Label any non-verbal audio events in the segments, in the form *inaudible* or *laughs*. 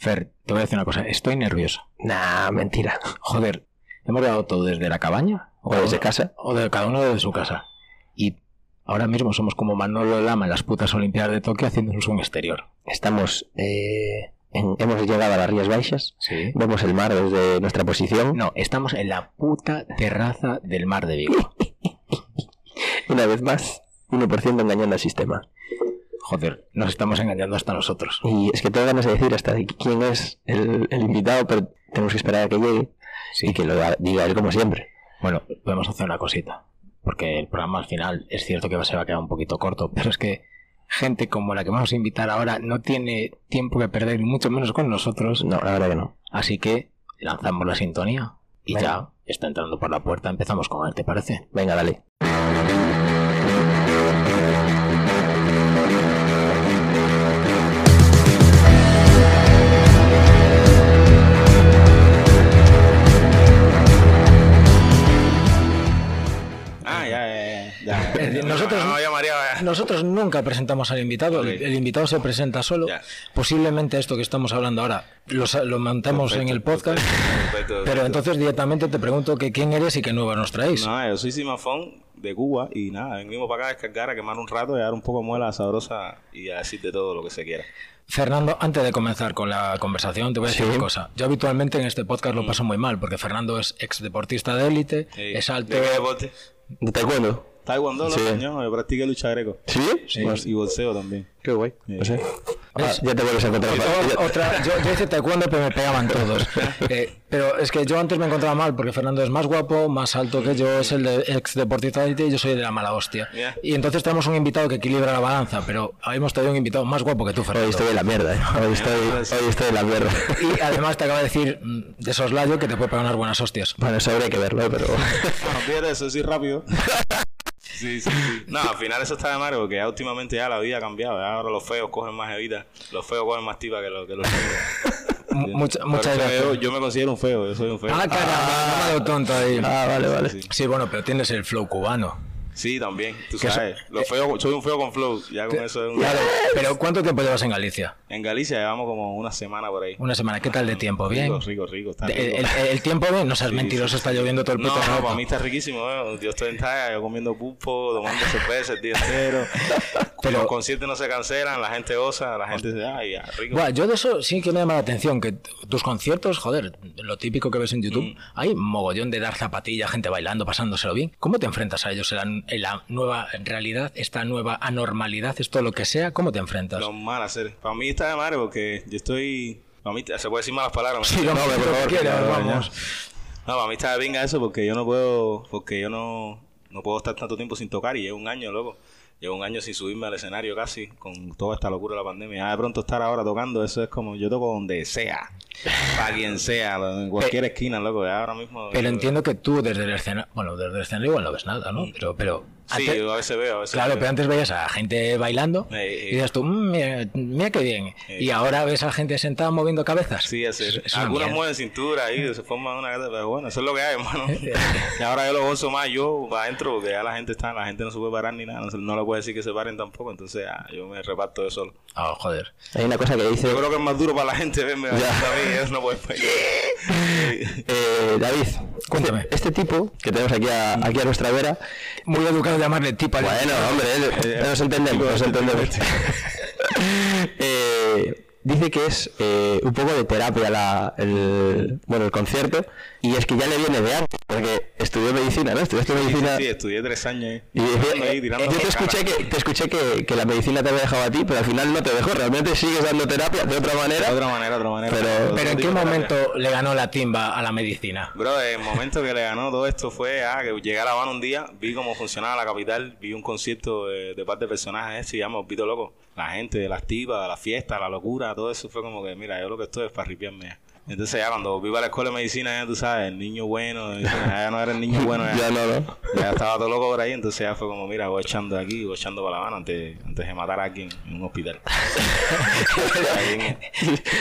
Fer, te voy a decir una cosa. Estoy nervioso. Nah, mentira. Joder, hemos grabado todo desde la cabaña. O desde casa. O de cada uno desde su casa. Y ahora mismo somos como Manolo Lama en las putas Olimpiadas de Tokio haciéndonos un exterior. Estamos. eh, en- hemos llegado a las Rías Baixas. Sí. Vemos el mar desde nuestra posición. No, estamos en la puta terraza del mar de Vigo. *laughs* Una vez más, 1% engañando al sistema. Joder, nos estamos engañando hasta nosotros. Y es que tengo ganas de decir hasta de quién es el, el invitado, pero tenemos que esperar a que llegue y que lo diga él como siempre. Bueno, podemos hacer una cosita. Porque el programa al final es cierto que se va a quedar un poquito corto, pero es que gente como la que vamos a invitar ahora no tiene tiempo que perder, mucho menos con nosotros. No, la verdad que no. Así que lanzamos la sintonía y Venga. ya está entrando por la puerta. Empezamos con él, ¿te parece? Venga, dale. Nosotros nunca presentamos al invitado, el, el invitado se presenta solo. Ya. Posiblemente esto que estamos hablando ahora lo, lo montamos en el podcast, Perfecto, pero perfecto. entonces directamente te pregunto que quién eres y qué nuevas nos traéis. No, yo soy Simafón de Cuba y nada, venimos para acá a descargar, a quemar un rato y a dar un poco de muela sabrosa y a decir de todo lo que se quiera. Fernando, antes de comenzar con la conversación, te voy a decir Sí. una cosa. Yo habitualmente en este podcast Mm. lo paso muy mal, porque Fernando es ex deportista de élite, Sí. es alto. ¿De qué deporte? ¿De taekwondo? Taekwondo, ¿no? Sí. Coño, yo practiqué lucha greco. ¿Sí? Sí. Y bolseo también. Qué guay. Sí. No sé. Ah, ya te vuelves a encontrar. O- otra, yo, yo hice taekwondo, pero me pegaban todos. *laughs* Eh, pero es que yo antes me encontraba mal, porque Fernando es más guapo, más alto que yo, es el de ex deportista de élite y yo soy de la mala hostia. Ya. Y entonces tenemos un invitado que equilibra la balanza, pero hemos traído un invitado más guapo que tú, Hoy Fernando. estoy de la mierda, ¿eh? Hoy estoy, hoy estoy de la mierda. Y además te acaba de decir mm, de soslayo que te puede pegar unas buenas hostias. Bueno, eso habría que verlo, pero... Bueno, fíjate, eso sí rápido. *laughs* Sí, sí, sí. No, al final eso está de madre porque ya últimamente ya la vida ha cambiado. ya ahora los feos cogen más evita. Los feos cogen más tipa que, los que los *laughs* mucha- muchas gracias. Yo, yo me considero un feo, yo soy un feo. Ah, caramba, no me tonto ahí. Ah, vale, vale. Sí, Sí, bueno, pero tienes el flow cubano. Sí, también, tú sabes. Los feos, soy un feo con flow. Ya con eso es un... Claro, pero ¿cuánto tiempo llevas en Galicia? En Galicia llevamos como una semana por ahí. Una semana. ¿Qué tal de tiempo? ¿Bien? Rico, rico, rico. Está rico. El, el- el tiempo bien, no seas Sí, mentiroso, sí, está lloviendo todo el puto no, para mí está riquísimo. ¿eh? Yo estoy en talla, yo comiendo pulpo, tomando cerveza el día entero. *laughs* Pero- Los conciertos no se cancelan, la gente goza, la gente se... Ay, ya, rico. Buah, yo de eso sí que me llama la atención, que tus conciertos, joder, lo típico que ves en YouTube, Mm. hay mogollón de dar zapatilla, gente bailando, pasándoselo bien. ¿Cómo te enfrentas a ellos en la, la nueva realidad, esta nueva anormalidad, esto lo que sea? ¿Cómo te enfrentas? Lo mal hacer. Para mí está de madre porque yo estoy... Para mí se puede decir malas palabras. Sí, ¿no? por favor, vamos. No, para mí está de venga eso porque yo no puedo, porque yo no, no puedo estar tanto tiempo sin tocar y llevo un año, loco. Llevo un año sin subirme al escenario casi, con toda esta locura de la pandemia. Ya de pronto estar ahora tocando, eso es como, yo toco donde sea, *laughs* para quien sea, en cualquier esquina, loco. Ahora mismo... Pero yo- entiendo que tú desde el escenario, bueno, desde el escenario igual no ves nada, ¿no? Pero, pero Sí, antes- a veces veo, a veces Claro, veo. pero antes veías a gente bailando Eh, eh. y dices tú, "Mm, mira, mira qué bien. Eh. Y ahora ves a gente sentada moviendo cabezas. Sí, es. Es- es mueven cintura ahí, se forman una gata, pero bueno, eso es lo que hay, hermano. *laughs* y ahora yo lo gozo más yo para adentro, porque ya la gente está, la gente no se puede parar ni nada, no, se- no le puede decir que se paren tampoco, entonces ya, yo me reparto de solo. Ah, joder. Hay una cosa que dice... Yo creo que es más duro para la gente verme a mí, eso no puede *laughs* Eh, David, Cuéntame. Este, este tipo que tenemos aquí a, aquí a nuestra vera... Muy educado llamarle tipo al Bueno, hombre, eh, nos entendemos, nos entendemos. *laughs* Eh, dice que es eh, un poco de terapia la, el, bueno, el concierto y es que ya le viene de antes, porque estudió medicina, ¿no? Estudiaste medicina... Sí, estudié tres años ahí. Y Tirando ahí, eh, yo te escuché, cara. que, te escuché que, que la medicina te había dejado a ti, pero al final no te dejó. Realmente sigues dando terapia de otra manera. De otra manera, otra manera. Pero- Otro Pero ¿en qué terapia. momento le ganó la timba a la medicina? Bro, el momento que le ganó todo esto fue ah, que llegué a La Habana un día, vi cómo funcionaba la capital, vi un concierto de, de parte de personajes ese y ya me olvido loco. La gente, las tipas, la fiesta, la locura, todo eso fue como que, mira, yo lo que estoy es para ripiarme ya. Entonces ya cuando viva la escuela de medicina, ya tú sabes, el niño bueno, ya no era el niño bueno, ya, *laughs* Ya no, ¿no? ya estaba todo loco por ahí, entonces ya fue como, mira, voy echando aquí, voy echando para La Habana antes, antes de matar a alguien en un hospital. *laughs*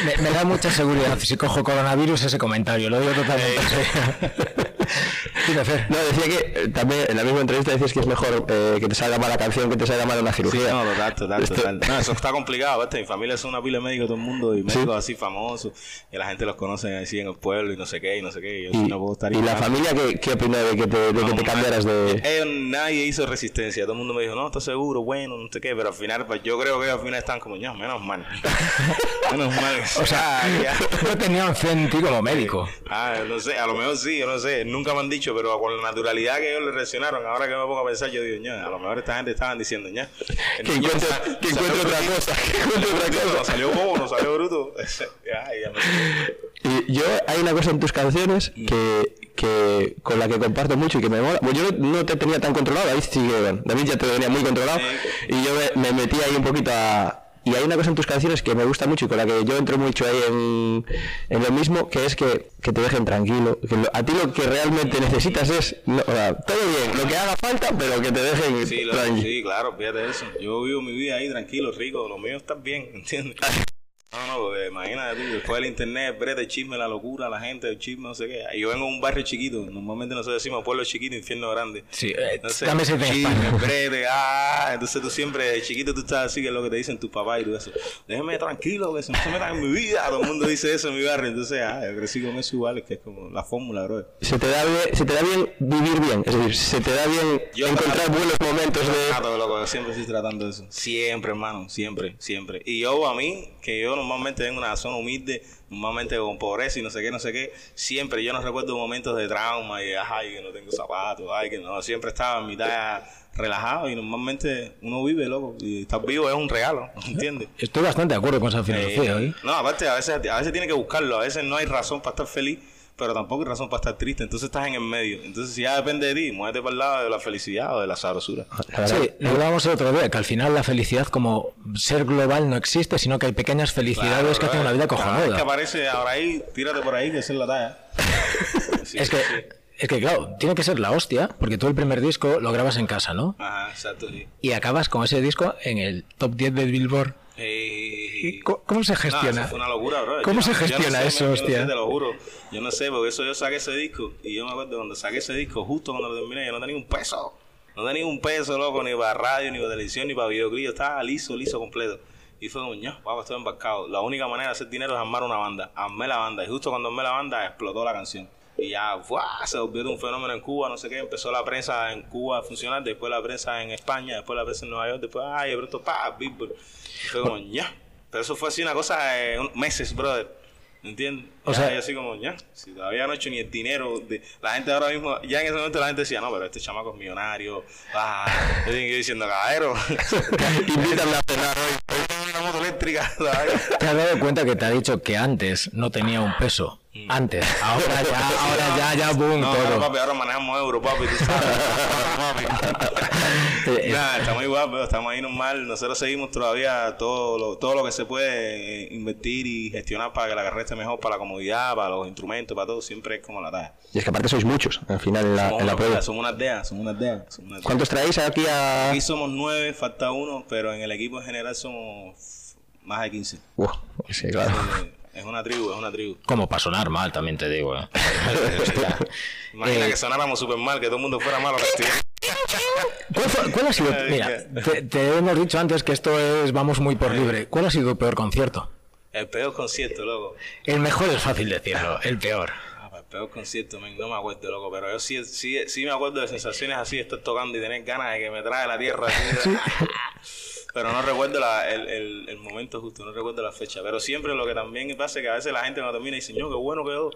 Me, me da mucha seguridad si cojo coronavirus ese comentario, lo digo totalmente. *laughs* Dime, Fer. No, decía que eh, también en la misma entrevista decías que es mejor eh, que te salga mala canción que te salga mala una cirugía. No, total, total, Esto- total. No, eso está *laughs* complicado, ¿viste? Mi familia es una pila de médicos todo el mundo y médicos así famosos. Y la gente los conoce así en el pueblo y no sé qué, y no sé qué. Y yo sí no puedo estar y la ignorando. familia, ¿qué, qué opinó de que te, de que te cambiaras de...? Ellos, nadie hizo resistencia. Todo el mundo me dijo, no, estás seguro, bueno, no sé qué. Pero al final, pues yo creo que al final están como, no, menos mal. *laughs* menos mal. O sea, *laughs* ya. no tenían fe en ti como médico. Ah, no sé, a lo mejor sí, yo no sé. Nunca me han dicho, pero con la naturalidad que ellos le reaccionaron, ahora que me pongo a pensar, yo digo, ña, a lo mejor esta gente estaban diciendo, ña. Que encuentre, sa- que salió encuentre otra bruto, cosa, *laughs* que encuentre otra No cosa. salió bobo, no salió bruto. *laughs* ya, ya me- Y yo, hay una cosa en tus canciones que, que con la que comparto mucho y que me mola. Bueno, yo no te tenía tan controlado, David sí David ya te tenía muy controlado. Y yo me, me metí ahí un poquito a... Y hay una cosa en tus canciones que me gusta mucho y con la que yo entro mucho ahí en, en lo mismo, que es que, que te dejen tranquilo. Que lo- a ti lo que realmente necesitas es, no, o sea, todo bien, lo que haga falta, pero que te dejen Sí, lo- tranquilo. sí, claro, fíjate eso. Yo vivo mi vida ahí tranquilo, rico, lo mío está bien, *laughs* ¿entiendes? No, no, porque imagínate tú, después del internet, brete, el chisme, la locura, la gente, el chisme, no sé qué. Yo vengo de un barrio chiquito, normalmente nosotros decimos pueblo chiquito, infierno grande. Sí, eh, Entonces, dame ese chisme, brete, ah, entonces tú siempre, chiquito tú estás así, que es lo que te dicen tus papás y tú eso. Déjeme tranquilo, que se no se metan en mi vida. Todo el mundo dice eso en mi barrio. Entonces, ah, yo crecí con eso igual, que es como la fórmula, bro. Se te, da bien, se te da bien vivir bien, es decir, se te da bien Yo encontrar trato- buenos momentos de... Todo loco, siempre estoy tratando eso. Siempre, hermano, siempre, siempre. Y yo, a mí, que yo normalmente vengo de una zona humilde, normalmente con pobreza y no sé qué, no sé qué, siempre yo no recuerdo momentos de trauma y, ay, que no tengo zapatos, ay, que no, siempre estaba en mitad relajado y normalmente uno vive, loco, y estar vivo es un regalo, ¿entiendes? Estoy bastante de acuerdo con esa filosofía, Eh, ¿eh? no, aparte, a veces, a veces tiene que buscarlo, a veces no hay razón para estar feliz, pero tampoco hay razón para estar triste, entonces estás en el medio. Entonces, si ya depende de ti, muévete para el lado de la felicidad o de la sabrosura. La verdad, Sí, lo hablábamos el otro día, que al final la felicidad como ser global no existe, sino que hay pequeñas felicidades que hacen una vida Cada vez que aparece ahora ahí, tírate por ahí, que es la talla. *laughs* Sí, Es sí, que, sí. es que, claro, tiene que ser la hostia, porque tú el primer disco lo grabas en casa, ¿no? Ajá, exacto, sí. Y acabas con ese disco en el top 10 del Billboard. Eh, ¿Y co- ¿Cómo se no, gestiona? eso fue una locura, bro. ¿Cómo Yo- se yo no gestiona sé, eso, men, yo no hostia? sé, te lo juro. Yo no sé, porque eso yo saqué ese disco. Y yo me acuerdo cuando saqué ese disco, justo cuando lo terminé, yo no tenía un peso. No tenía un peso, loco, ni para radio, ni para televisión, ni para videoclip. Yo estaba liso, liso, completo. Y fue como, ño, papá, estoy embarcado. La única manera de hacer dinero es armar una banda. Armé la banda. Y justo cuando armé la banda, explotó la canción. Y ya, ¡fua! se volvió de un fenómeno en Cuba, no sé qué. Empezó la prensa en Cuba a funcionar, después la prensa en España, después la prensa en Nueva York, después, ay, de pronto, pa, Billboard. Y fue como, ña. Pero eso fue así una cosa de un- meses, brother. ¿Entiendes? O sea- yo así como, ya, si todavía no he hecho ni el dinero. De, la gente ahora mismo, ya en ese momento la gente decía, no, pero este chamaco es millonario. Ah, yo diciendo, caballero, *laughs* Invítame a cenar hoy. hoy tengo una moto eléctrica. ¿sabes? ¿Te has dado cuenta que te ha dicho que antes no tenía un peso? Antes. Ahora ya, ahora ya, ya, boom, No, todo. ahora, papi, ahora manejamos euro, papi, tú sabes. *laughs* Nada, estamos igual, pero estamos ahí normal. Nosotros seguimos todavía todo lo, todo lo que se puede eh, invertir y gestionar para que la carrera esté mejor, para la comodidad, para los instrumentos, para todo. Siempre es como la talla. Y es que aparte sois muchos, al final, en la, Somos, en la una- prueba. somos unas deas, somos unas deas. somos unas deas. ¿Cuántos traéis aquí a...? Aquí somos nueve, falta uno, pero en el equipo en general somos más de 15. Uf, sí, claro. Eh, Es una tribu, es una tribu. Como para sonar mal, también te digo. ¿eh? *laughs* *laughs* Imagina Eh, que sonáramos súper mal, que todo el mundo fuera malo. ¿Cuál, fue- cuál ha sido? Mira, te, te hemos dicho antes que esto es vamos muy por libre. ¿Cuál ha sido tu peor concierto? El peor concierto, loco. El mejor es fácil decirlo, el peor. Ah, el peor concierto, no me acuerdo, loco, pero yo sí, sí, sí me acuerdo de sensaciones así, estar tocando y tener ganas de que me trae la tierra. así, *laughs* pero no recuerdo la- el, el- el momento justo, no recuerdo la fecha. Pero siempre lo que también pasa es que a veces la gente cuando termina dice, no, qué bueno quedó.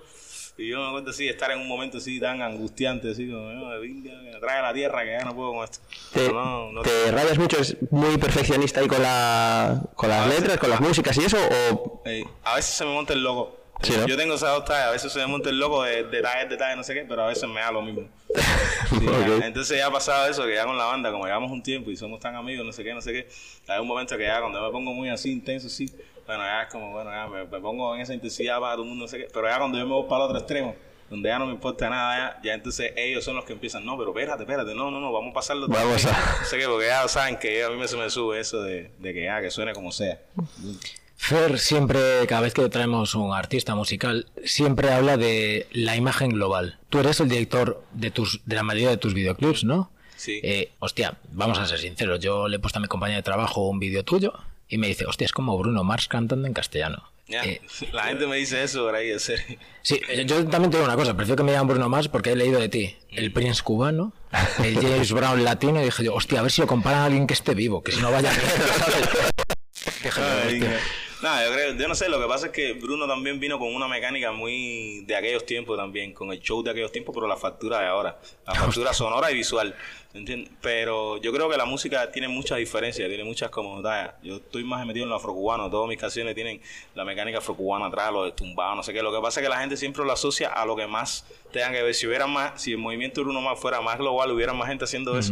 Y yo me acuerdo así estar en un momento así tan angustiante, así como, no, me trae la tierra, que ya no puedo con esto. Te, no, no te rayas mucho, es muy perfeccionista ahí con, la, con las A veces- letras, con las músicas y eso, o... A veces se me monta el loco. Sí, ¿no? Yo tengo esas dos tallas, a veces se me monta el loco de detalles, detalles, no sé qué, pero a veces me da lo mismo. *laughs* Sí, ya. Entonces ya ha pasado eso, que ya con la banda, como llevamos un tiempo y somos tan amigos, no sé qué, no sé qué, hay un momento que ya cuando me pongo muy así, intenso, así, bueno, ya es como, bueno, ya me, me pongo en esa intensidad para todo el mundo, no sé qué, pero ya cuando yo me voy para el otro extremo, donde ya no me importa nada, ya, ya entonces ellos son los que empiezan, no, pero espérate, espérate, no, no, no, vamos a pasarlo. todo Vamos bien". a- *laughs* No sé qué, porque ya saben que a mí me, se me sube eso de, de que ya, que suene como sea. Fer, Fer siempre, cada vez que traemos un artista musical, siempre habla de la imagen global. Tú eres el director de tus, de la mayoría de tus videoclips, ¿no? Sí. Eh, hostia, vamos a ser sinceros. Yo le he puesto a mi compañía de trabajo un vídeo tuyo y me dice, hostia, es como Bruno Mars cantando en castellano. Eh, *laughs* La gente me dice eso por ahí, en serio. Sí, yo también te digo una cosa, prefiero que me llamen Bruno Mars porque he leído de ti el Prince cubano, el James Brown latino y dije yo, hostia, a ver si lo comparan a alguien que esté vivo, que si no vaya a *laughs* Ay, hostia. Nada, yo creo, yo no sé, lo que pasa es que Bruno también vino con una mecánica muy de aquellos tiempos también, con el show de aquellos tiempos, pero la factura de ahora, la factura sonora y visual, ¿entiendes? Pero yo creo que la música tiene muchas diferencias, tiene muchas comodidades. Yo estoy más metido en lo afrocubano, todas mis canciones tienen la mecánica afrocubana atrás, lo de tumbado, no sé qué. Lo que pasa es que la gente siempre lo asocia a lo que más tengan que ver. Si hubiera más, si el movimiento Bruno más fuera más global, hubiera más gente haciendo eso,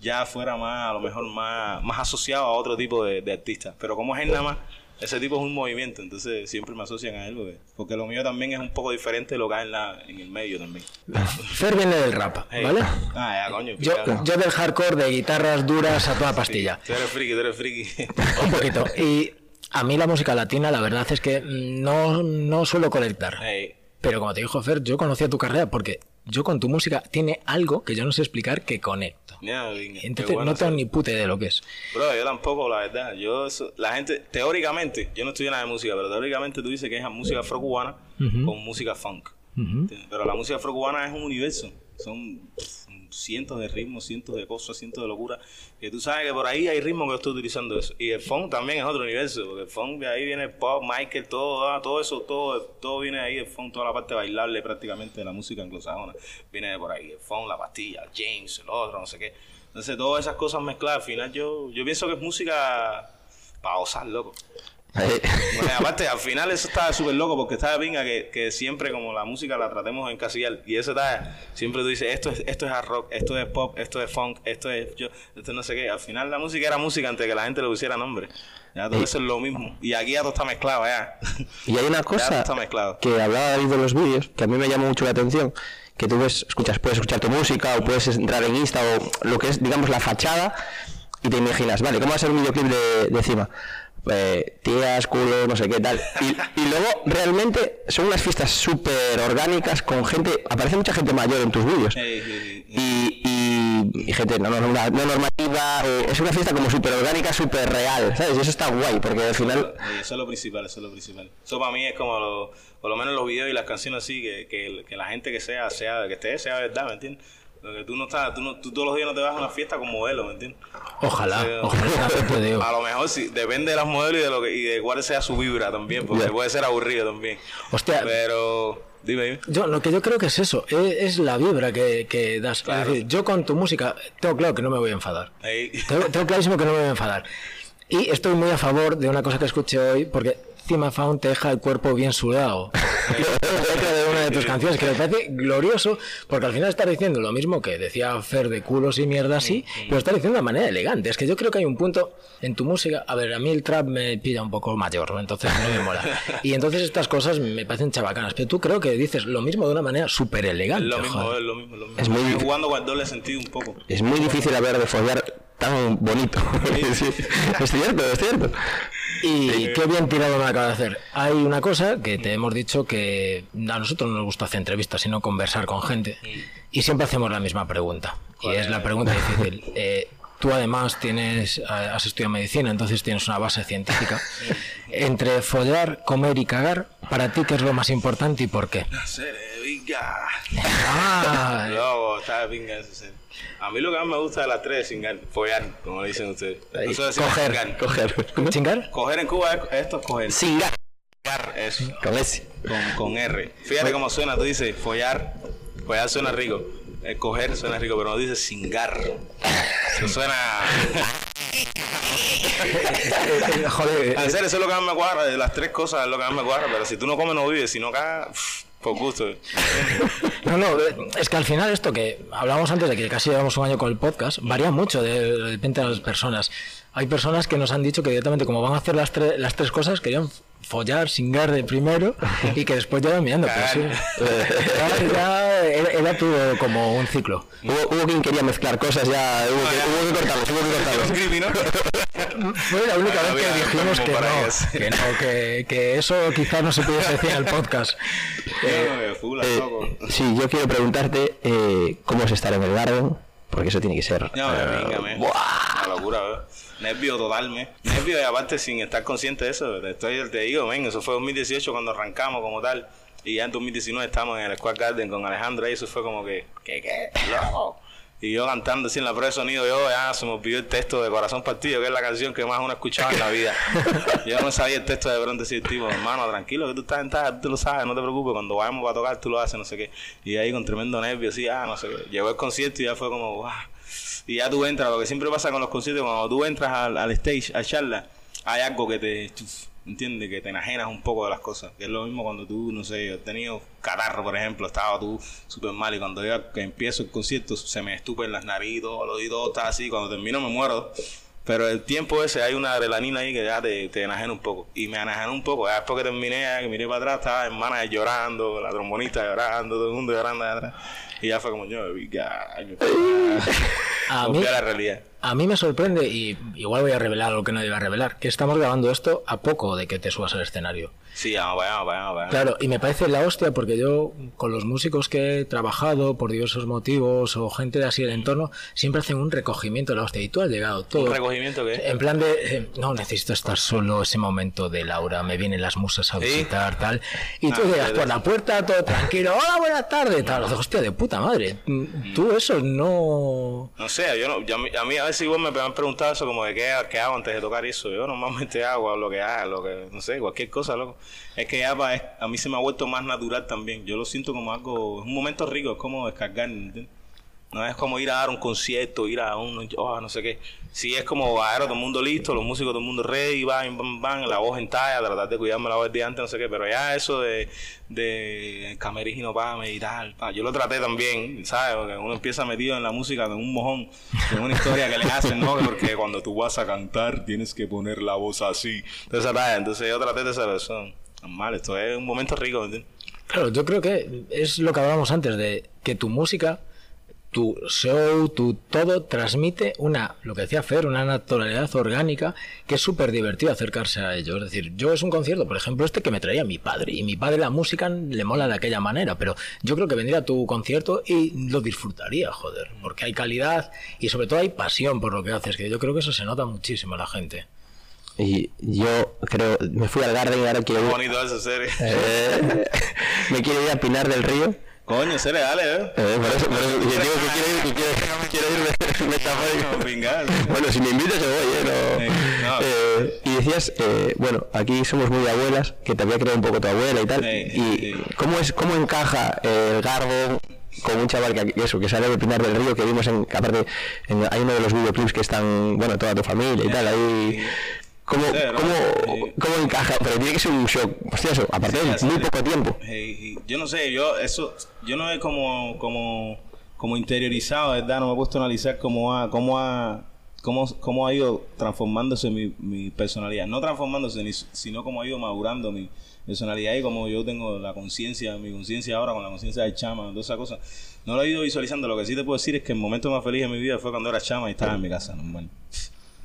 ya fuera más, a lo mejor más, más asociado a otro tipo de, de artistas. Pero como es él nada más, ese tipo es un movimiento, entonces siempre me asocian a él, porque, porque lo mío también es un poco diferente de lo que hay en, la, en el medio también. *laughs* Fer viene del rap, Hey. ¿vale? Ah, ya, coño. Yo, yo del hardcore, de guitarras duras a toda pastilla. Tú eres friki, tú eres friki. *laughs* Un poquito. Y a mí la música latina, la verdad es que no, no suelo conectar. Hey, Pero como te dijo Fer, yo conocía tu carrera porque yo con tu música tiene algo que yo no sé explicar que conecto. Qué Entonces bueno no tengo ni puta idea de lo que es. Bro, yo tampoco, la verdad. Yo, eso- la gente, teóricamente, yo no estudio nada de música, pero teóricamente tú dices que es música afrocubana con música funk. Pero la música afrocubana es un universo. Son pff, cientos de ritmos, cientos de cosas, cientos de locuras. Que tú sabes que por ahí hay ritmos que yo estoy utilizando eso. Y el funk también es otro universo, porque el funk ahí viene el pop, Michael, todo, ah, todo eso, todo, todo viene ahí, el funk, toda la parte bailable prácticamente de la música anglosajona. Viene de por ahí, el funk, la pastilla, James, el otro, no sé qué. Entonces todas esas cosas mezcladas, al final yo, yo pienso que es música para gozar, loco. Eh, *laughs* Bueno, y aparte, al final eso está súper loco porque está de pinga que, que siempre como la música la tratemos en casillar. Y eso está, siempre tú dices, esto es, esto es hard rock, esto es pop, esto es funk, esto es yo, esto no sé qué. Al final la música era música antes de que la gente le pusiera nombre. Ya todo eso es lo mismo. Y aquí ya todo está mezclado, ya. Y hay una cosa está que hablaba David de los vídeos, que a mí me llama mucho la atención, que tú ves, escuchas, puedes escuchar tu música o puedes entrar en Insta o lo que es, digamos, la fachada y te imaginas, vale, ¿cómo va a ser un videoclip de, de encima? Eh, tías, culo, no sé qué tal. Y, y luego realmente son unas fiestas súper orgánicas con gente, aparece mucha gente mayor en tus vídeos. Y, y- y gente no, no- no normativa, eh, es una fiesta como súper orgánica, súper real, ¿sabes? Y eso está guay, porque al final... Eso es lo principal, eso es lo principal. Eso para mí es como, lo- por lo menos los videos y las canciones así, que, que, que la gente que sea, sea, que esté, sea verdad, ¿me entiendes? Porque tú no estás, tú, no, tú todos los días no te vas a una fiesta con modelo, ¿me entiendes? Ojalá, ojalá *laughs* también te digo. A lo mejor sí, depende de las modelos y de lo que, y de cuál sea su vibra también, porque Ya. puede ser aburrido también. Hostia. Pero, dime, dime. Yo, lo que yo creo que es eso, es, es la vibra que, que das. Claro. Es decir, yo con tu música tengo claro que no me voy a enfadar. Ahí. Tengo, tengo clarísimo que no me voy a enfadar. Y estoy muy a favor de una cosa que escuché hoy, porque Cima Found te deja el cuerpo bien sudado. *laughs* *laughs* De tus canciones, que me parece glorioso, porque al final estás diciendo lo mismo que decía Fer de culos y mierda así, pero estás diciendo de manera elegante. Es que yo creo que hay un punto en tu música. A ver, a mí el trap me pilla un poco mayor, ¿no? entonces no me mola. Y entonces estas cosas me parecen chabacanas, pero tú creo que dices lo mismo de una manera súper Es elegante. lo mismo, joder. es lo mismo, lo mismo. Es muy jugando con el doble sentido un poco. Es muy difícil hablar de follar tan bonito. *laughs* Sí, Es cierto, es cierto. Y qué bien tirado me acaba de hacer. Hay una cosa que te hemos dicho que a nosotros no nos gusta hacer entrevistas, sino conversar con gente. Y siempre hacemos la misma pregunta. Y es la pregunta difícil. *laughs* Eh, tú además tienes, eh, has estudiado medicina, entonces tienes una base científica. *laughs* Entre follar, comer y cagar, para ti, ¿qué es lo más importante y por qué? Hacer, venga. Ah, *laughs* Luego, está sí. A mí lo que más me gusta de las tres es cingar, follar, como le dicen ustedes. Nosotros coger, cingar. Coger. ¿Chingar? Coger en Cuba es esto es coger. Follar, eso. Con ese. Con, con R. Fíjate cómo suena, tú dices follar. Follar suena rico. Eh, coger suena rico, pero no dices cingar. Eso suena. *laughs* Joder, En serio, eso es lo que más me cuadra. De las tres cosas es lo que más me cuadra. Pero si tú no comes, no vives. Si no cagas, por gusto. No, no, eh, es que al final esto que hablábamos antes de que casi llevamos un año con el podcast, varía mucho de, de repente a las personas. Hay personas que nos han dicho que directamente como van a hacer las, tre- las tres cosas, querían follar, singar de primero y que después ya van mirando. Pero sí, ya, ya era, era todo como un ciclo. Hubo, hubo quien quería mezclar cosas ya. Hubo que, hubo que cortarlos, hubo que cortarlos. fue la única Ah, vez que dijimos que no, que no, que, que eso quizás no se pudiese decir en el podcast. Eh, Eh, sí, yo quiero preguntarte eh, cómo es estar en el Garden, porque eso tiene que ser. Eh, venga, me. ¡buah! Una locura, ¿verdad? Nervio total, me. Nervio y aparte sin estar consciente de eso. Te, estoy, te digo, ven, eso fue 2018 cuando arrancamos como tal. Y ya en 2019 estamos en el Squad Garden con Alejandro y eso fue como que, ¿qué, qué? Loco. Y yo cantando así en la prueba de sonido, yo ya se me olvidó el texto de Corazón Partido, que es la canción que más uno ha escuchado en la vida. *laughs* yo no sabía el texto de pronto decir, tipo, hermano, tranquilo, que tú estás en tal, tú lo sabes, no te preocupes, cuando vayamos a tocar tú lo haces, no sé qué. Y ahí con tremendo nervio, así, ah, no sé qué. Llegó el concierto y ya fue como, wow. Y ya tú entras, lo que siempre pasa con los conciertos, cuando tú entras al, stage, a charla, hay algo que te, ¿entiendes? Que te enajenas un poco de las cosas. Que es lo mismo cuando tú, no sé, yo he tenido catarro, por ejemplo, estaba tú súper mal y cuando yo empiezo el concierto se me estupen las narices, los oídos, está así, cuando termino me muero. Pero el tiempo ese hay una adrenalina ahí que ya te, te enajena un poco. Y me enajena un poco. Ya después que terminé, que miré para atrás, estaba hermana llorando, la trombonista llorando, todo el mundo llorando atrás. Y ya fue como yo, fue *laughs* A mí- la realidad. A mí me sorprende, y igual voy a revelar algo que no iba a revelar, que estamos grabando esto a poco de que te subas al escenario. Sí, vamos, vamos, vamos. Claro, y me parece la hostia porque yo, con los músicos que he trabajado por diversos motivos o gente de así del entorno, siempre hacen un recogimiento de la hostia. Y tú has llegado todo. ¿Un recogimiento qué? En plan de, eh, no, necesito estar solo ese momento de Laura, me vienen las musas a ¿Sí? visitar, tal. Y tú Ah, llegas por la puerta, todo tranquilo, hola, buenas tardes, tal. Hostia, de puta madre. Mm. Tú eso no... No sé, yo no, yo a, mí, a veces igual me han preguntado eso como de qué, qué hago antes de tocar eso. Yo normalmente hago lo que haga, lo que, no sé, cualquier cosa, loco. Es que ya pa- es- a mí se me ha vuelto más natural también. Yo lo siento como algo, es un momento rico, es como descargar, ¿entiendes? No es como ir a dar un concierto, ir a un, oh, no sé qué. Sí, es como a todo el mundo listo, los músicos, todo el mundo ready, van, van, van, la voz en talla, tratar de cuidarme la voz de antes, no sé qué. Pero ya eso de, de camerino para meditar, pa, yo lo traté también, ¿sabes? Porque uno empieza metido en la música con un mojón, con una historia que le hacen, ¿no? Porque cuando tú vas a cantar tienes que poner la voz así. Entonces, talla. Entonces yo traté de esa persona. Normal, esto es un momento rico, ¿me entiendes? Claro, yo creo que es lo que hablábamos antes de que tu música, tu show, tu todo transmite una, lo que decía Fer, una naturalidad orgánica que es súper divertido acercarse a ello. Es decir, yo es un concierto, por ejemplo, este que me traía mi padre y mi padre la música le mola de aquella manera, pero yo creo que vendría a tu concierto y lo disfrutaría, joder, porque hay calidad y sobre todo hay pasión por lo que haces, que yo creo que eso se nota muchísimo en la gente. Y yo creo, me fui al Garden y ahora quiero Qué ir, bonito eso, serio. eh, *laughs* me quiero ir a Pinar del Río. Coño, serio, dale, ¿eh? Eh, por eso, por eso, yo digo que quiero ir, que quiero, quiero ir Bueno, si me invitas yo voy, ¿eh? No. Eh, y decías, eh, bueno, aquí somos muy abuelas, que te había creado un poco tu abuela y tal. Y. ¿cómo es cómo encaja el Garbo con un chaval que eso, que sale de Pinar del Río, que vimos en, que aparte en, hay uno de los videoclips que están, bueno, toda tu familia y tal, ahí. ¿Cómo, Sí, ¿no? cómo, encaja? Pero tiene que ser un shock, hostia, eso, aparte Sí, de muy poco tiempo. Eh, yo no sé, yo eso, yo no he como, como, como interiorizado, ¿verdad? No me he puesto a analizar cómo ha, cómo ha, cómo, cómo ha ido transformándose mi, mi personalidad. No transformándose, ni- sino cómo ha ido madurando mi personalidad y como yo tengo la conciencia, mi conciencia ahora con la conciencia del chama, toda esa cosa. No lo he ido visualizando. Lo que sí te puedo decir es que el momento más feliz de mi vida fue cuando era chama y estaba en mi casa, normal.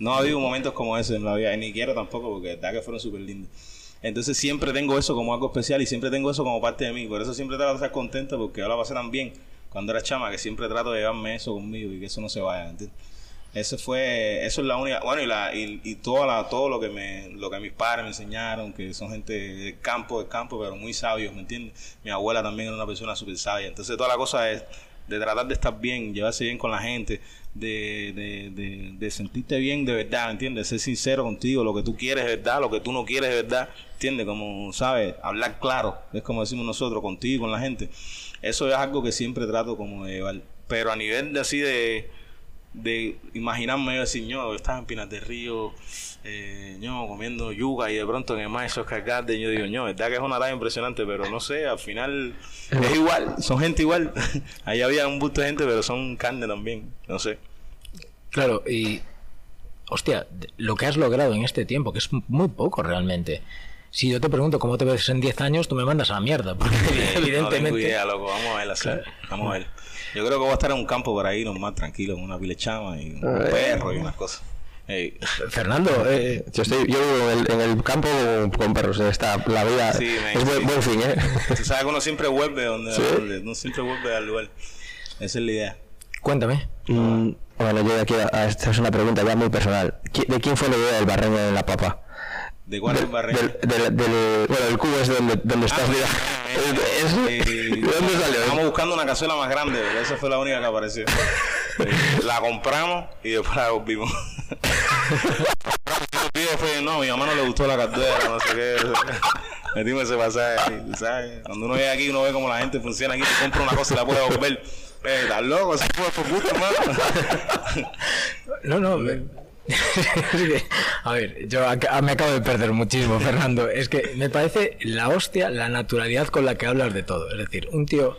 No ha habido momentos como ese en la vida, ni quiero tampoco, porque de verdad que fueron súper lindos. Entonces siempre tengo eso como algo especial y siempre tengo eso como parte de mí. Por eso siempre trato de estar contento porque yo la pasé tan bien cuando era chama que siempre trato de llevarme eso conmigo y que eso no se vaya. ¿entiendes? Eso fue, eso es la única, bueno y la, y, y toda la, todo lo que me, lo que mis padres me enseñaron, que son gente del campo, del campo, pero muy sabios, ¿me entiendes? Mi abuela también era una persona súper sabia. Entonces toda la cosa es de tratar de estar bien, llevarse bien con la gente, de, de, de, sentirte bien de verdad, ¿entiendes? Ser sincero contigo, lo que tú quieres es verdad, lo que tú no quieres es verdad, ¿entiendes? Como, ¿sabes? Hablar claro, es como decimos nosotros, contigo y con la gente. Eso es algo que siempre trato como de llevar. Pero a nivel de así de, de imaginarme yo decir, yo estaba en Pinas del Río, eh, yo comiendo yuca y de pronto en el Maestro Garden, yo digo, yo, verdad que es una talla impresionante, pero no sé, al final es igual, son gente igual. *laughs* Ahí había un busto de gente, pero son carne también, no sé. Claro, y hostia, lo que has logrado en este tiempo, que es muy poco realmente. Si yo te pregunto cómo te ves en 10 años, tú me mandas a la mierda, porque *laughs* No tengo evidentemente... idea, loco, vamos a ver así. Vamos a ver. Yo creo que voy a estar en un campo por ahí, nomás tranquilo, con una pile de chama y un perro y unas cosas. *laughs* Fernando, eh, Yo, estoy, yo vivo en el, en el campo con, con perros. Está, la vida Sí, es buen, sí. buen fin, ¿eh? *laughs* Tú sabes que uno siempre vuelve donde, Sí. donde- uno siempre vuelve al lugar. Esa es la idea. cuéntame. Mm, bueno, yo de aquí a, a- esta es una pregunta ya muy personal. ¿Qui- ¿De quién fue la idea del barreño en la papa? ¿De cuál es el barrio? Del, del, del- bueno, el cubo es donde, donde estás. mira. *laughs* Es- ¿De dónde salió? Estamos buscando una cazuela más grande, pero esa fue la única que apareció. Eh, *laughs* la compramos y después la volvimos. *laughs* Fue, no, a mi mamá no le gustó la cartera, no sé qué. Metimos ese pasaje ¿sabes? Cuando uno llega aquí, uno ve cómo la gente funciona aquí, te compra una cosa y la puede volver. Eh, ¿Estás loco? Eso fue por gusto, hermano. No, no. *laughs* *laughs* a ver, yo ac- me acabo de perder muchísimo, *laughs* Fernando. Es que me parece la hostia la naturalidad con la que hablas de todo. Es decir, un tío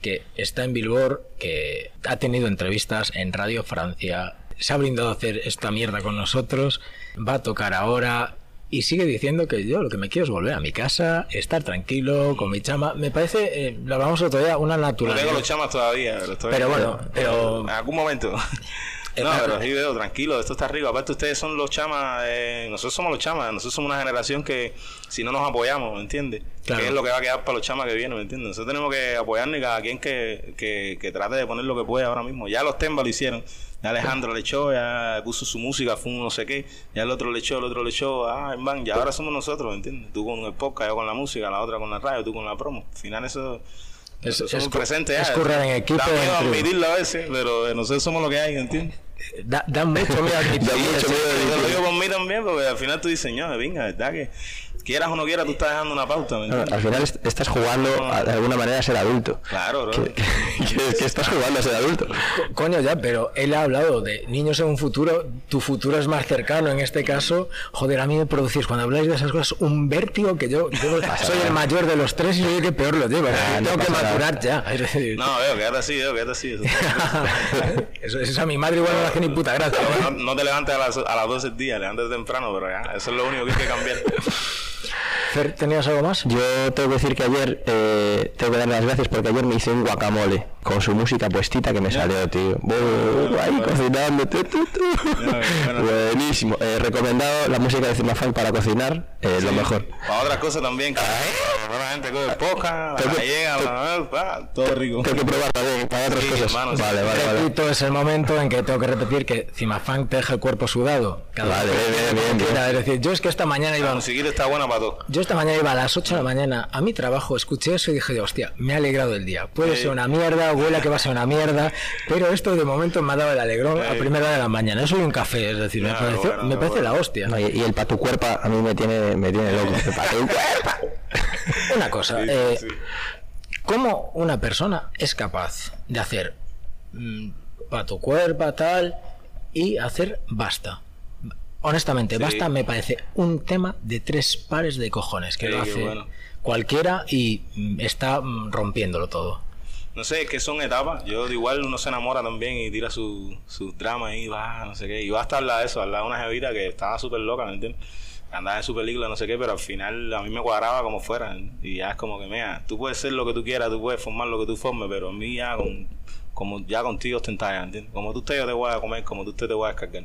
que está en Billboard, que ha tenido entrevistas en Radio Francia, se ha brindado a hacer esta mierda con nosotros, va a tocar ahora y sigue diciendo que yo lo que me quiero es volver a mi casa, estar tranquilo con mi chama. Me parece, eh, lo hablamos otro día, una No naturalidad. tengo los chamas todavía, pero estoy... Pero bueno, pero- En algún momento. *laughs* No, pero sí veo, tranquilo, esto está arriba. Aparte, ustedes son los chamas, eh, nosotros somos los chamas, nosotros somos una generación que si no nos apoyamos, ¿me entiendes? Claro. Que es lo que va a quedar para los chamas que vienen, ¿me entiendes? Nosotros tenemos que apoyarnos y cada quien que, que, que trate de poner lo que puede ahora mismo. Ya los Temba lo hicieron, ya Alejandro le echó, ya puso su música, fue un no sé qué, ya el otro le echó, el otro le echó, ah, en van, y ahora somos nosotros, ¿me entiendes? Tú con el podcast, yo con la música, la otra con la radio, tú con la promo. Al final eso... Es- es somos cu- presentes es ya. currar en equipo, Da miedo admitirlo a veces, pero eh, nosotros somos lo que hay, ¿entiendes? Da, da mucho miedo admitir Da mucho eso. miedo Te lo admitirlo. digo por mí también, porque al final tú dices, no, venga, ¿verdad? Que quieras o no quieras, tú estás dejando una pauta, ¿me entiendes? al final est- estás jugando a- de alguna manera a ser adulto. Claro, bro. Que, que- que estás jugando a ser adulto. Co- Coño, ya, pero él ha hablado de niños en un futuro, tu futuro es más cercano en este caso. Joder, a mí me producís cuando habláis de esas cosas un vértigo que yo, yo *laughs* soy el mayor de los tres y soy el que peor lo lleva. Ah, no tengo que madurar ya. No, veo, quédate así, veo, quédate así. *laughs* eso, eso a mi madre igual no le hace ni puta gracia. No, no te levantes a las, a las 12 del día, levántate temprano, pero ya, eso es lo único que hay que cambiar. *laughs* Fer, ¿Tenías algo más? Yo tengo que decir que ayer, eh, tengo que darle las gracias porque ayer me hice un guacamole con su música puestita que me salió, tío. Buh, ahí cocinando, tu, tu, tu. bueno. Buenísimo. Eh, recomendado la música de Cimafan para cocinar, eh, lo mejor. Para otras cosas también, que la gente coge poca, la gallega, la- todo rico. Tengo que probar también para otras Sí, cosas. hermano, sí. vale, vale, vale. Repito, es el momento en que tengo que repetir que Cimafán te deja el cuerpo sudado. Cada Vale, vez bien, que bien. Es decir, yo es que esta mañana iba musiquita está buena para todo. Yo esta mañana iba a las 8 de la mañana a mi trabajo, escuché eso y dije, hostia, me ha alegrado el día. Puede Sí. ser una mierda, huele a que va a ser una mierda, pero esto de momento me ha dado el alegrón a primera hora de la mañana. Eso y un café, es decir, me, bueno, me parece bueno. la hostia. No, y, y el pa' tu cuerpo a mí me tiene, me tiene loco. El *laughs* pa' tu cuerpo. Una cosa, Sí, eh, sí. ¿cómo una persona es capaz de hacer para tu cuerpo, tal, y hacer basta? Honestamente, Sí. basta me parece un tema de tres pares de cojones que lo hace bueno. cualquiera y mm, está mm, rompiéndolo todo. No sé, es que son etapas. Yo igual uno se enamora también y tira su, su drama y va, no sé qué. Y va hasta hablar de eso, hablar de una jevita que estaba súper loca, ¿me entiendes? Andaba en su película, no sé qué, pero al final a mí me cuadraba como fuera. Y ya es como que, mira, tú puedes ser lo que tú quieras, tú puedes formar lo que tú formes, pero a mí ya con, como ya contigo ostentar, ¿entiendes? Como tú estés yo te voy a comer, como tú estés te voy a descargar.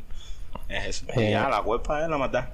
Es eso. Y Eh. ya, la cuerpa es la maldad.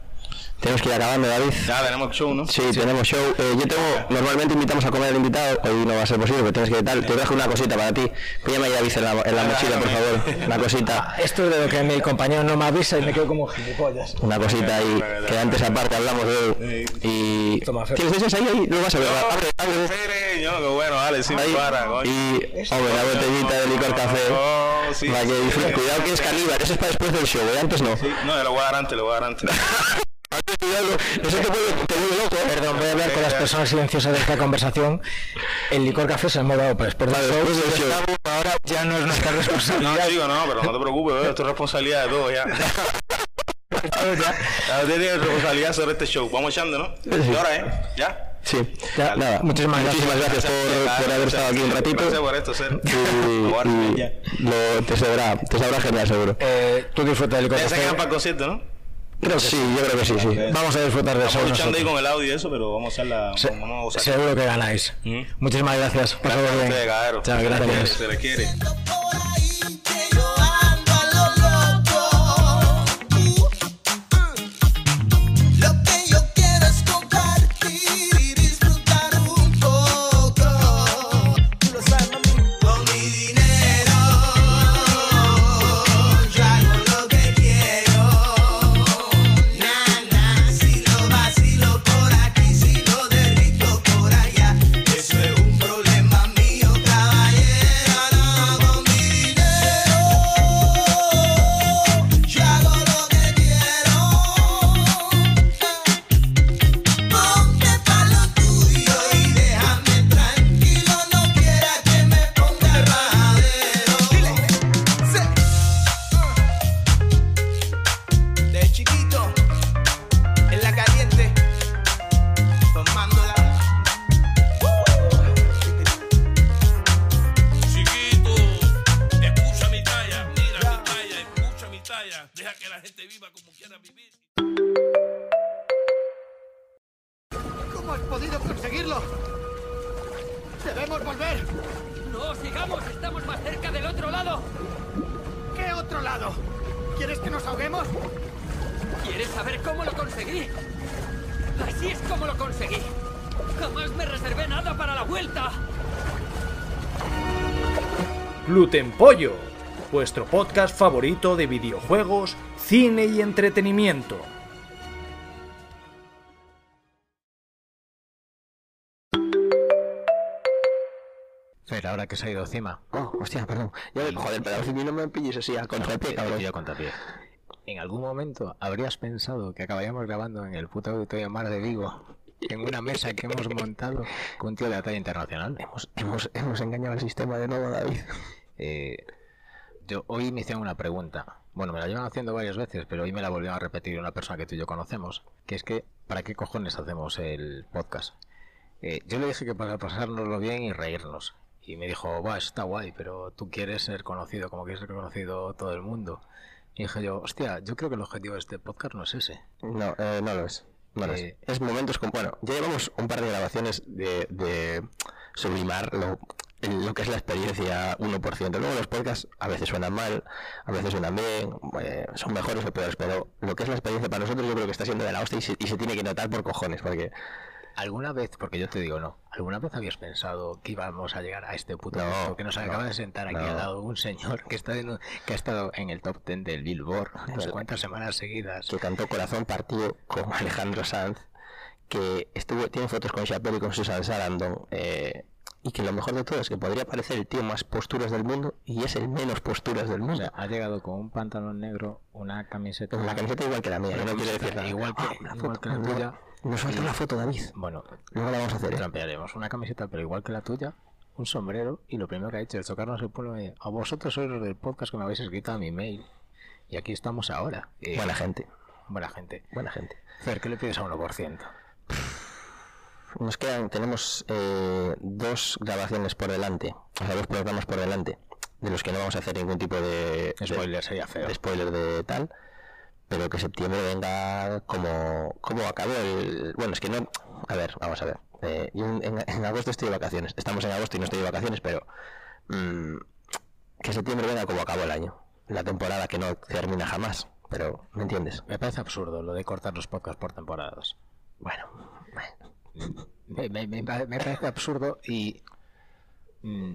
Tenemos que ir acabando, David. Ya tenemos show, ¿no? Sí, tenemos show. Eh, yo tengo, normalmente invitamos a comer al invitado, hoy no va a ser posible, porque tienes que tal. Te traje una cosita para ti. Píllame ya David en la, en la mochila, por favor. Una cosita, Esto es de lo que mi compañero no me avisa y me quedo como gilipollas. una cosita ahí, que antes aparte hablamos de él. Y. ¿Tienes esas ahí? ahí? Lo vas a ver. Abre, abre. Yo, bueno, dale, sí, Ahí. para, coño. Y, hombre, la botellita de licor café. Oh, sí. Cuidado que es caníbal, eso es para después del show, ¿eh? antes no. Sí, no, le voy a dar antes, le voy a dar antes. *laughs* ¿eh? Perdón, voy a hablar con las personas silenciosas de esta conversación. El licor café se ha dado Vale, show. estamos ahora ya no es nuestra *laughs* No, responsabilidad. digo, no, pero no te preocupes, bebé, esto es responsabilidad de todos ya. *laughs* ya. Ya usted tiene responsabilidad sobre este show. Vamos echando, ¿no? ¿Qué hora, eh? ¿Ya? Sí, ya, nada. Muchísimas Muchísimas gracias por, por haber estado aquí un ratito. Gracias por esto, ser. Y, Ahora, y lo, te sabrá, te sabrá genial seguro. Eh, tú disfruta del licor Ya se quedan café. para el concierto, ¿no? Creo que sí, yo creo que sí, sí. Vamos a disfrutar de eso. Estamos luchando ahí con el audio y eso, pero vamos a hacerla. Se- Vamos a seguro que ganáis. Mm. Muchísimas gracias. Pasad bien. Chao, gracias. Se Jamás me reservé nada para la vuelta. Gluten Pollo, vuestro podcast favorito de videojuegos, cine y entretenimiento. Fer, ahora que se ha ido encima. Oh, hostia, perdón. Ya, joder, pero si no me pilles así a contrapié, cabrón. Yo contrapié. ¿En algún momento habrías pensado que acabaríamos grabando en el puto auditorio Mar de Vigo? En una mesa que hemos montado con un tío de la talla internacional. Hemos, hemos, hemos engañado al sistema de nuevo, David. Eh, yo hoy me hicieron una pregunta. Bueno, me la llevan haciendo varias veces, pero hoy me la volvieron a repetir una persona que tú y yo conocemos. Que es que, ¿para qué cojones hacemos el podcast? Eh, yo le dije que para pasárnoslo bien y reírnos. Y me dijo, va, está guay, pero tú quieres ser conocido como quiere ser conocido todo el mundo. Y dije yo, hostia, yo creo que el objetivo de este podcast no es ese. No, eh, no lo es. No lo Eh, es. Es momentos como. Bueno, ya llevamos un par de grabaciones de, de sublimar lo, lo que es la experiencia 1%. Luego los podcasts a veces suenan mal, a veces suenan bien, eh, son mejores o peores, pero lo que es la experiencia para nosotros yo creo que está siendo de la hostia y se, y se tiene que notar por cojones, porque ¿Alguna vez, porque yo te digo no, ¿alguna vez habías pensado que íbamos a llegar a este puto No? Que nos acaba no, de sentar aquí no. al lado un señor que, está en- que ha estado en el top 10 del Billboard no sé cuántas semanas seguidas. que cantó Corazón Partido con Alejandro Sanz, que estuvo, tiene fotos con Chappelle y con Susan Sarandon, eh, y que lo mejor de todo es que podría parecer el tío más posturas del mundo y es el menos posturas del O mundo. sea, ha llegado con un pantalón negro, una camiseta... La camiseta igual que la mía, no quiere decir nada. Igual que, Ah, una igual que la tuya. Nos falta una foto, David. Bueno, Luego la vamos a hacer, ¿eh? trampearemos una camiseta, pero igual que la tuya, un sombrero, y lo primero que ha hecho es tocarnos el pueblo de, a vosotros sois los del podcast que me habéis escrito a mi mail. Y aquí estamos ahora. Eh, Buena gente, Buena gente. buena gente. Fer, ¿qué le pides a 1%? Nos quedan, tenemos eh, dos grabaciones por delante, o sea, dos programas por delante, de los que no vamos a hacer ningún tipo de de- Spoiler sería feo. de spoiler de tal, pero que septiembre venga como, como acabó el... Bueno, es que no... A ver, vamos a ver. Eh, yo en, agosto estoy de vacaciones. Estamos en agosto y no estoy de vacaciones, pero... mm, que septiembre venga como acabó el año. La temporada que no termina jamás. Pero, ¿me entiendes? Me parece absurdo lo de cortar los podcasts por temporadas. Bueno, bueno. Me, me- me parece absurdo y... mm,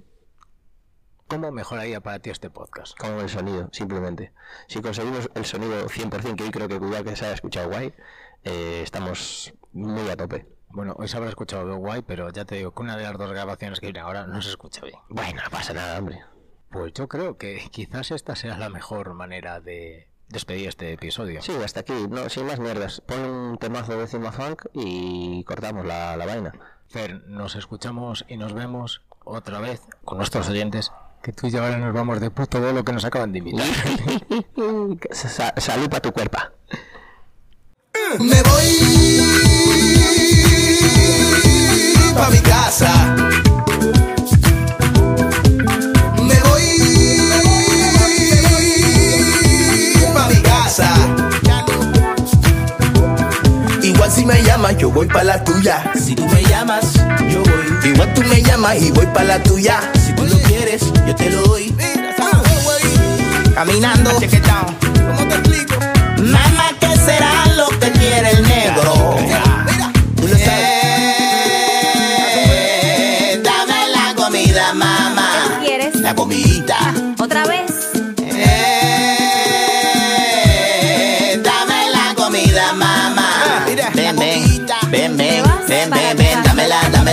¿Cómo mejoraría para ti este podcast? Con el sonido, simplemente. Si conseguimos el sonido 100%, que hoy creo que cuidado que se haya escuchado guay, eh, estamos muy a tope. Bueno, hoy se habrá escuchado guay, pero ya te digo que una de las dos grabaciones que viene ahora no se escucha bien. Bueno, no pasa nada, hombre. Pues yo creo que quizás esta sea la mejor manera de despedir este episodio. Sí, hasta aquí, no, sin más mierdas. Pon un temazo de Cima Funk y cortamos la, la vaina. Fer, nos escuchamos y nos vemos otra vez con nuestros oyentes. Que tú y yo ahora nos vamos de puto bolo que nos acaban de invitar. *laughs* Sa- salud para tu cuerpo. Me voy pa' mi casa. Me voy pa' mi casa. Igual si me llamas, yo voy pa' la tuya. Si tú me llamas, yo voy. Igual tú me llamas y voy pa' la tuya. Si tú lo quieres, yo te lo doy. Caminando. ¿Cómo te explico? Mamá, ¿qué será lo que quiere el negro? Tú lo sabes. Eh, Dame la comida, mamá. ¿Qué quieres? La comidita. ¿Otra vez?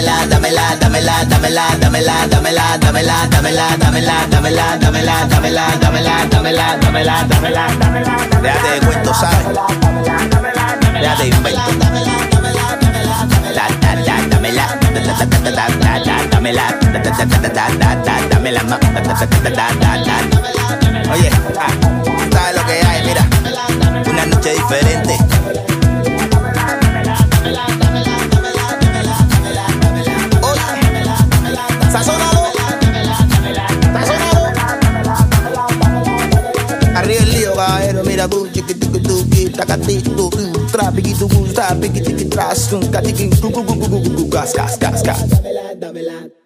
Dámela, dámela, dámela, dámela, dámela, dámela, dámela, dámela, dámela, dámela, dámela, dámela, dámela, dámela, dámela, dámela, dámela, dámela. Déjate de cuento, ¿sabes? Déjate de invento. Da, da, da, dámela, da, da, da, da, da, da, da, dámela, da, da, da, da, da, da, da, dámela, ma, da, da, da, da, da, da, da. Oye, ah, daga te to um tra bigi tu gu tra bigi tiki tra skun ka tiki gu gu gu gu gu gas gas gas gas